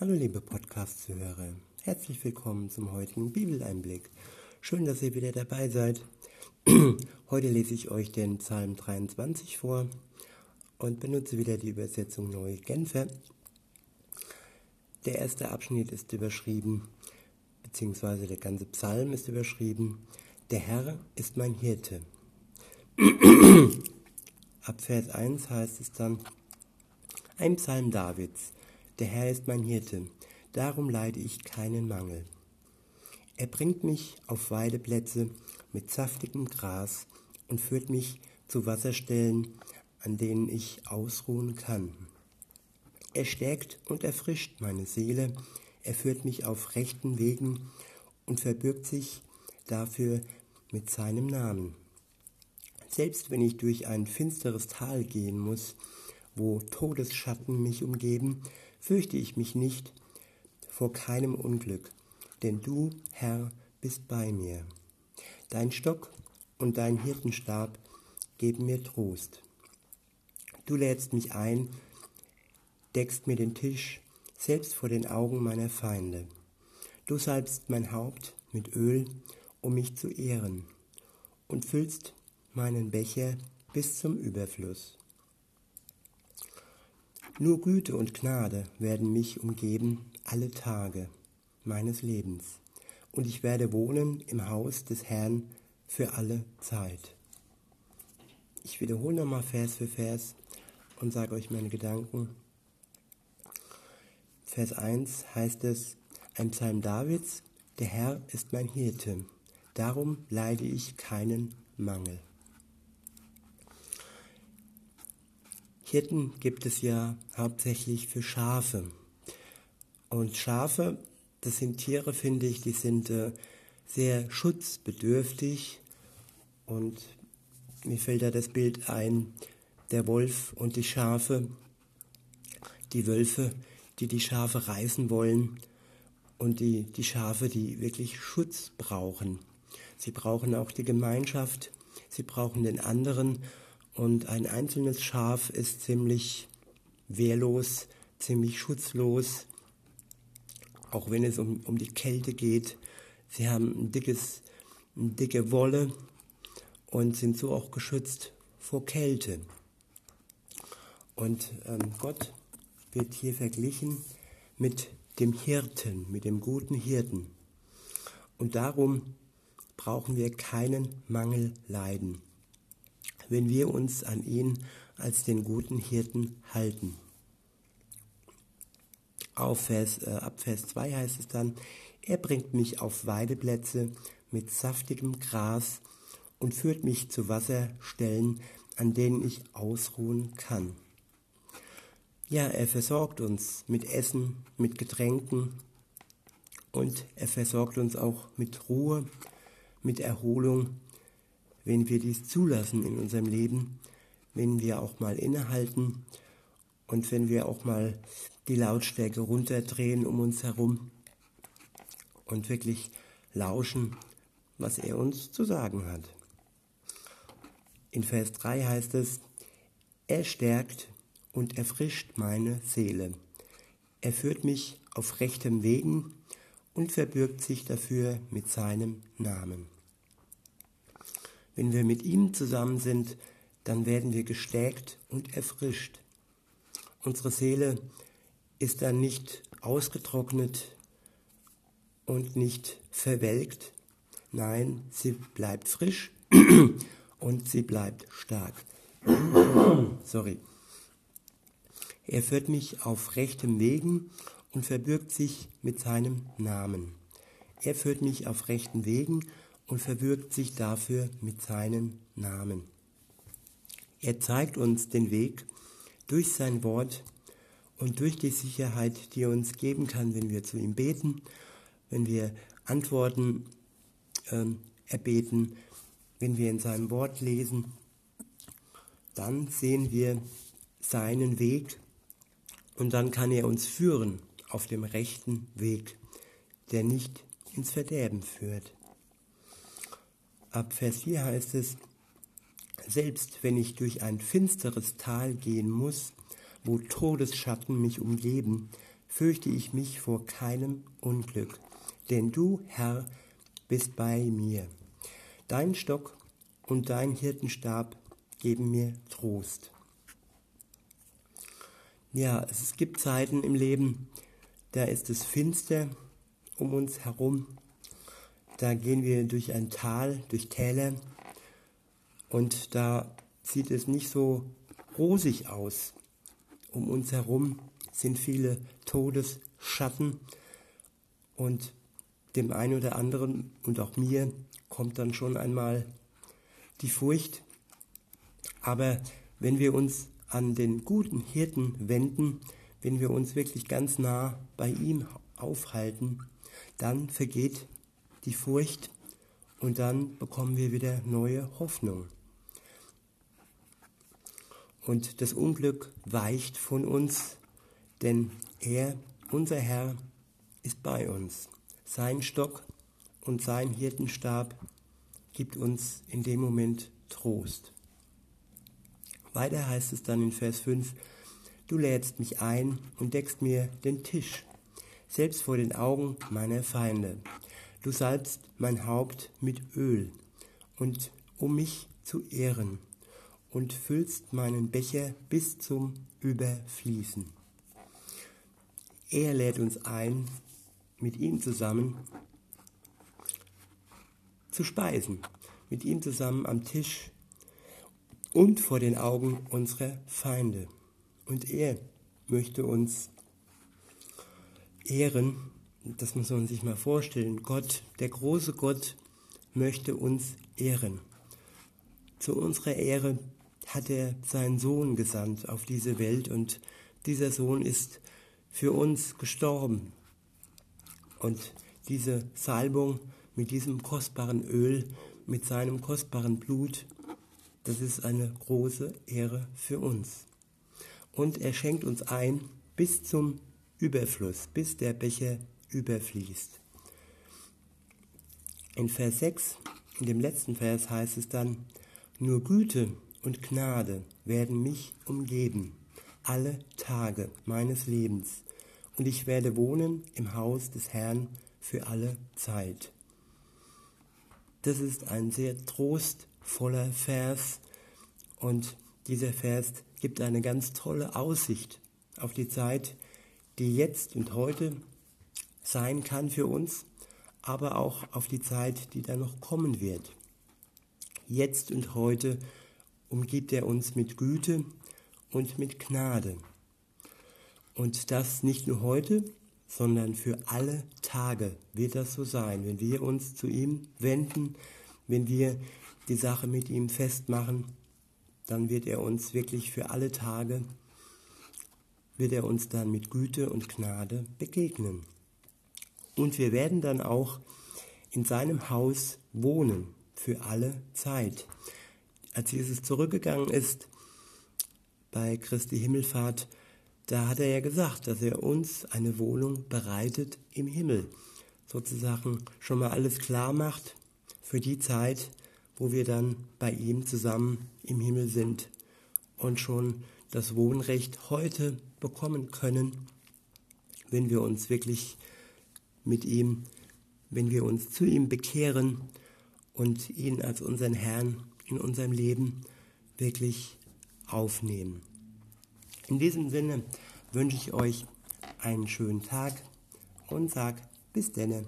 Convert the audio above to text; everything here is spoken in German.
Hallo liebe Podcast-Zuhörer, herzlich willkommen zum heutigen Bibeleinblick. Schön, dass ihr wieder dabei seid. Heute lese ich euch den Psalm 23 vor und benutze wieder die Übersetzung Neue Genfer. Der erste Abschnitt ist überschrieben, beziehungsweise der ganze Psalm ist überschrieben, der Herr ist mein Hirte. Ab Vers 1 heißt es dann, ein Psalm Davids. Der Herr ist mein Hirte, darum leide ich keinen Mangel. Er bringt mich auf Weideplätze mit saftigem Gras und führt mich zu Wasserstellen, an denen ich ausruhen kann. Er stärkt und erfrischt meine Seele, er führt mich auf rechten Wegen und verbirgt sich dafür mit seinem Namen. Selbst wenn ich durch ein finsteres Tal gehen muss, wo Todesschatten mich umgeben, fürchte ich mich nicht vor keinem Unglück, denn du, Herr, bist bei mir. Dein Stock und dein Hirtenstab geben mir Trost. Du lädst mich ein, deckst mir den Tisch, selbst vor den Augen meiner Feinde. Du salbst mein Haupt mit Öl, um mich zu ehren, und füllst meinen Becher bis zum Überfluss. Nur Güte und Gnade werden mich umgeben alle Tage meines Lebens, und ich werde wohnen im Haus des Herrn für alle Zeit. Ich wiederhole nochmal Vers für Vers und sage euch meine Gedanken. Vers 1 heißt es, ein Psalm Davids, der Herr ist mein Hirte, darum leide ich keinen Mangel. Hirten gibt es ja hauptsächlich für Schafe. Und Schafe, das sind Tiere, finde ich, die sind äh, sehr schutzbedürftig. Und mir fällt da das Bild ein, der Wolf und die Schafe, die Wölfe, die die Schafe reißen wollen und die, die Schafe, die wirklich Schutz brauchen. Sie brauchen auch die Gemeinschaft, sie brauchen den anderen und ein einzelnes Schaf ist ziemlich wehrlos, ziemlich schutzlos, auch wenn es um, um die Kälte geht. Sie haben ein dickes, eine dicke Wolle und sind so auch geschützt vor Kälte. Und ähm, Gott wird hier verglichen mit dem Hirten, mit dem guten Hirten. Und darum brauchen wir keinen Mangel leiden wenn wir uns an ihn als den guten Hirten halten. Auf Vers, äh, ab Vers 2 heißt es dann, er bringt mich auf Weideplätze mit saftigem Gras und führt mich zu Wasserstellen, an denen ich ausruhen kann. Ja, er versorgt uns mit Essen, mit Getränken und er versorgt uns auch mit Ruhe, mit Erholung wenn wir dies zulassen in unserem Leben, wenn wir auch mal innehalten und wenn wir auch mal die Lautstärke runterdrehen um uns herum und wirklich lauschen, was er uns zu sagen hat. In Vers 3 heißt es, er stärkt und erfrischt meine Seele. Er führt mich auf rechtem Wegen und verbürgt sich dafür mit seinem Namen. Wenn wir mit ihm zusammen sind, dann werden wir gestärkt und erfrischt. Unsere Seele ist dann nicht ausgetrocknet und nicht verwelkt. Nein, sie bleibt frisch und sie bleibt stark. Sorry. Er führt mich auf rechtem Wegen und verbürgt sich mit seinem Namen. Er führt mich auf rechten Wegen und verwirkt sich dafür mit seinem Namen. Er zeigt uns den Weg durch sein Wort und durch die Sicherheit, die er uns geben kann, wenn wir zu ihm beten, wenn wir Antworten ähm, erbeten, wenn wir in seinem Wort lesen, dann sehen wir seinen Weg und dann kann er uns führen auf dem rechten Weg, der nicht ins Verderben führt. Ab Vers 4 heißt es, selbst wenn ich durch ein finsteres Tal gehen muss, wo Todesschatten mich umgeben, fürchte ich mich vor keinem Unglück, denn du, Herr, bist bei mir. Dein Stock und dein Hirtenstab geben mir Trost. Ja, es gibt Zeiten im Leben, da ist es finster um uns herum. Da gehen wir durch ein Tal, durch Täler und da sieht es nicht so rosig aus. Um uns herum sind viele Todesschatten und dem einen oder anderen und auch mir kommt dann schon einmal die Furcht. Aber wenn wir uns an den guten Hirten wenden, wenn wir uns wirklich ganz nah bei ihm aufhalten, dann vergeht die Furcht und dann bekommen wir wieder neue Hoffnung. Und das Unglück weicht von uns, denn er, unser Herr, ist bei uns. Sein Stock und sein Hirtenstab gibt uns in dem Moment Trost. Weiter heißt es dann in Vers 5, Du lädst mich ein und deckst mir den Tisch, selbst vor den Augen meiner Feinde. Du salbst mein Haupt mit Öl und um mich zu ehren und füllst meinen Becher bis zum Überfließen. Er lädt uns ein, mit ihm zusammen zu speisen, mit ihm zusammen am Tisch und vor den Augen unserer Feinde. Und er möchte uns ehren. Das muss man sich mal vorstellen. Gott, der große Gott, möchte uns ehren. Zu unserer Ehre hat er seinen Sohn gesandt auf diese Welt und dieser Sohn ist für uns gestorben. Und diese Salbung mit diesem kostbaren Öl, mit seinem kostbaren Blut, das ist eine große Ehre für uns und er schenkt uns ein bis zum Überfluss, bis der Becher überfließt. In Vers 6, in dem letzten Vers heißt es dann, nur Güte und Gnade werden mich umgeben, alle Tage meines Lebens, und ich werde wohnen im Haus des Herrn für alle Zeit. Das ist ein sehr trostvoller Vers und dieser Vers gibt eine ganz tolle Aussicht auf die Zeit, die jetzt und heute sein kann für uns, aber auch auf die Zeit, die da noch kommen wird. Jetzt und heute umgibt er uns mit Güte und mit Gnade. Und das nicht nur heute, sondern für alle Tage wird das so sein, wenn wir uns zu ihm wenden, wenn wir die Sache mit ihm festmachen dann wird er uns wirklich für alle Tage, wird er uns dann mit Güte und Gnade begegnen. Und wir werden dann auch in seinem Haus wohnen für alle Zeit. Als Jesus zurückgegangen ist bei Christi Himmelfahrt, da hat er ja gesagt, dass er uns eine Wohnung bereitet im Himmel. Sozusagen schon mal alles klar macht für die Zeit, wo wir dann bei ihm zusammen im Himmel sind und schon das Wohnrecht heute bekommen können, wenn wir uns wirklich mit ihm, wenn wir uns zu ihm bekehren und ihn als unseren Herrn in unserem Leben wirklich aufnehmen. In diesem Sinne wünsche ich euch einen schönen Tag und sag bis denne.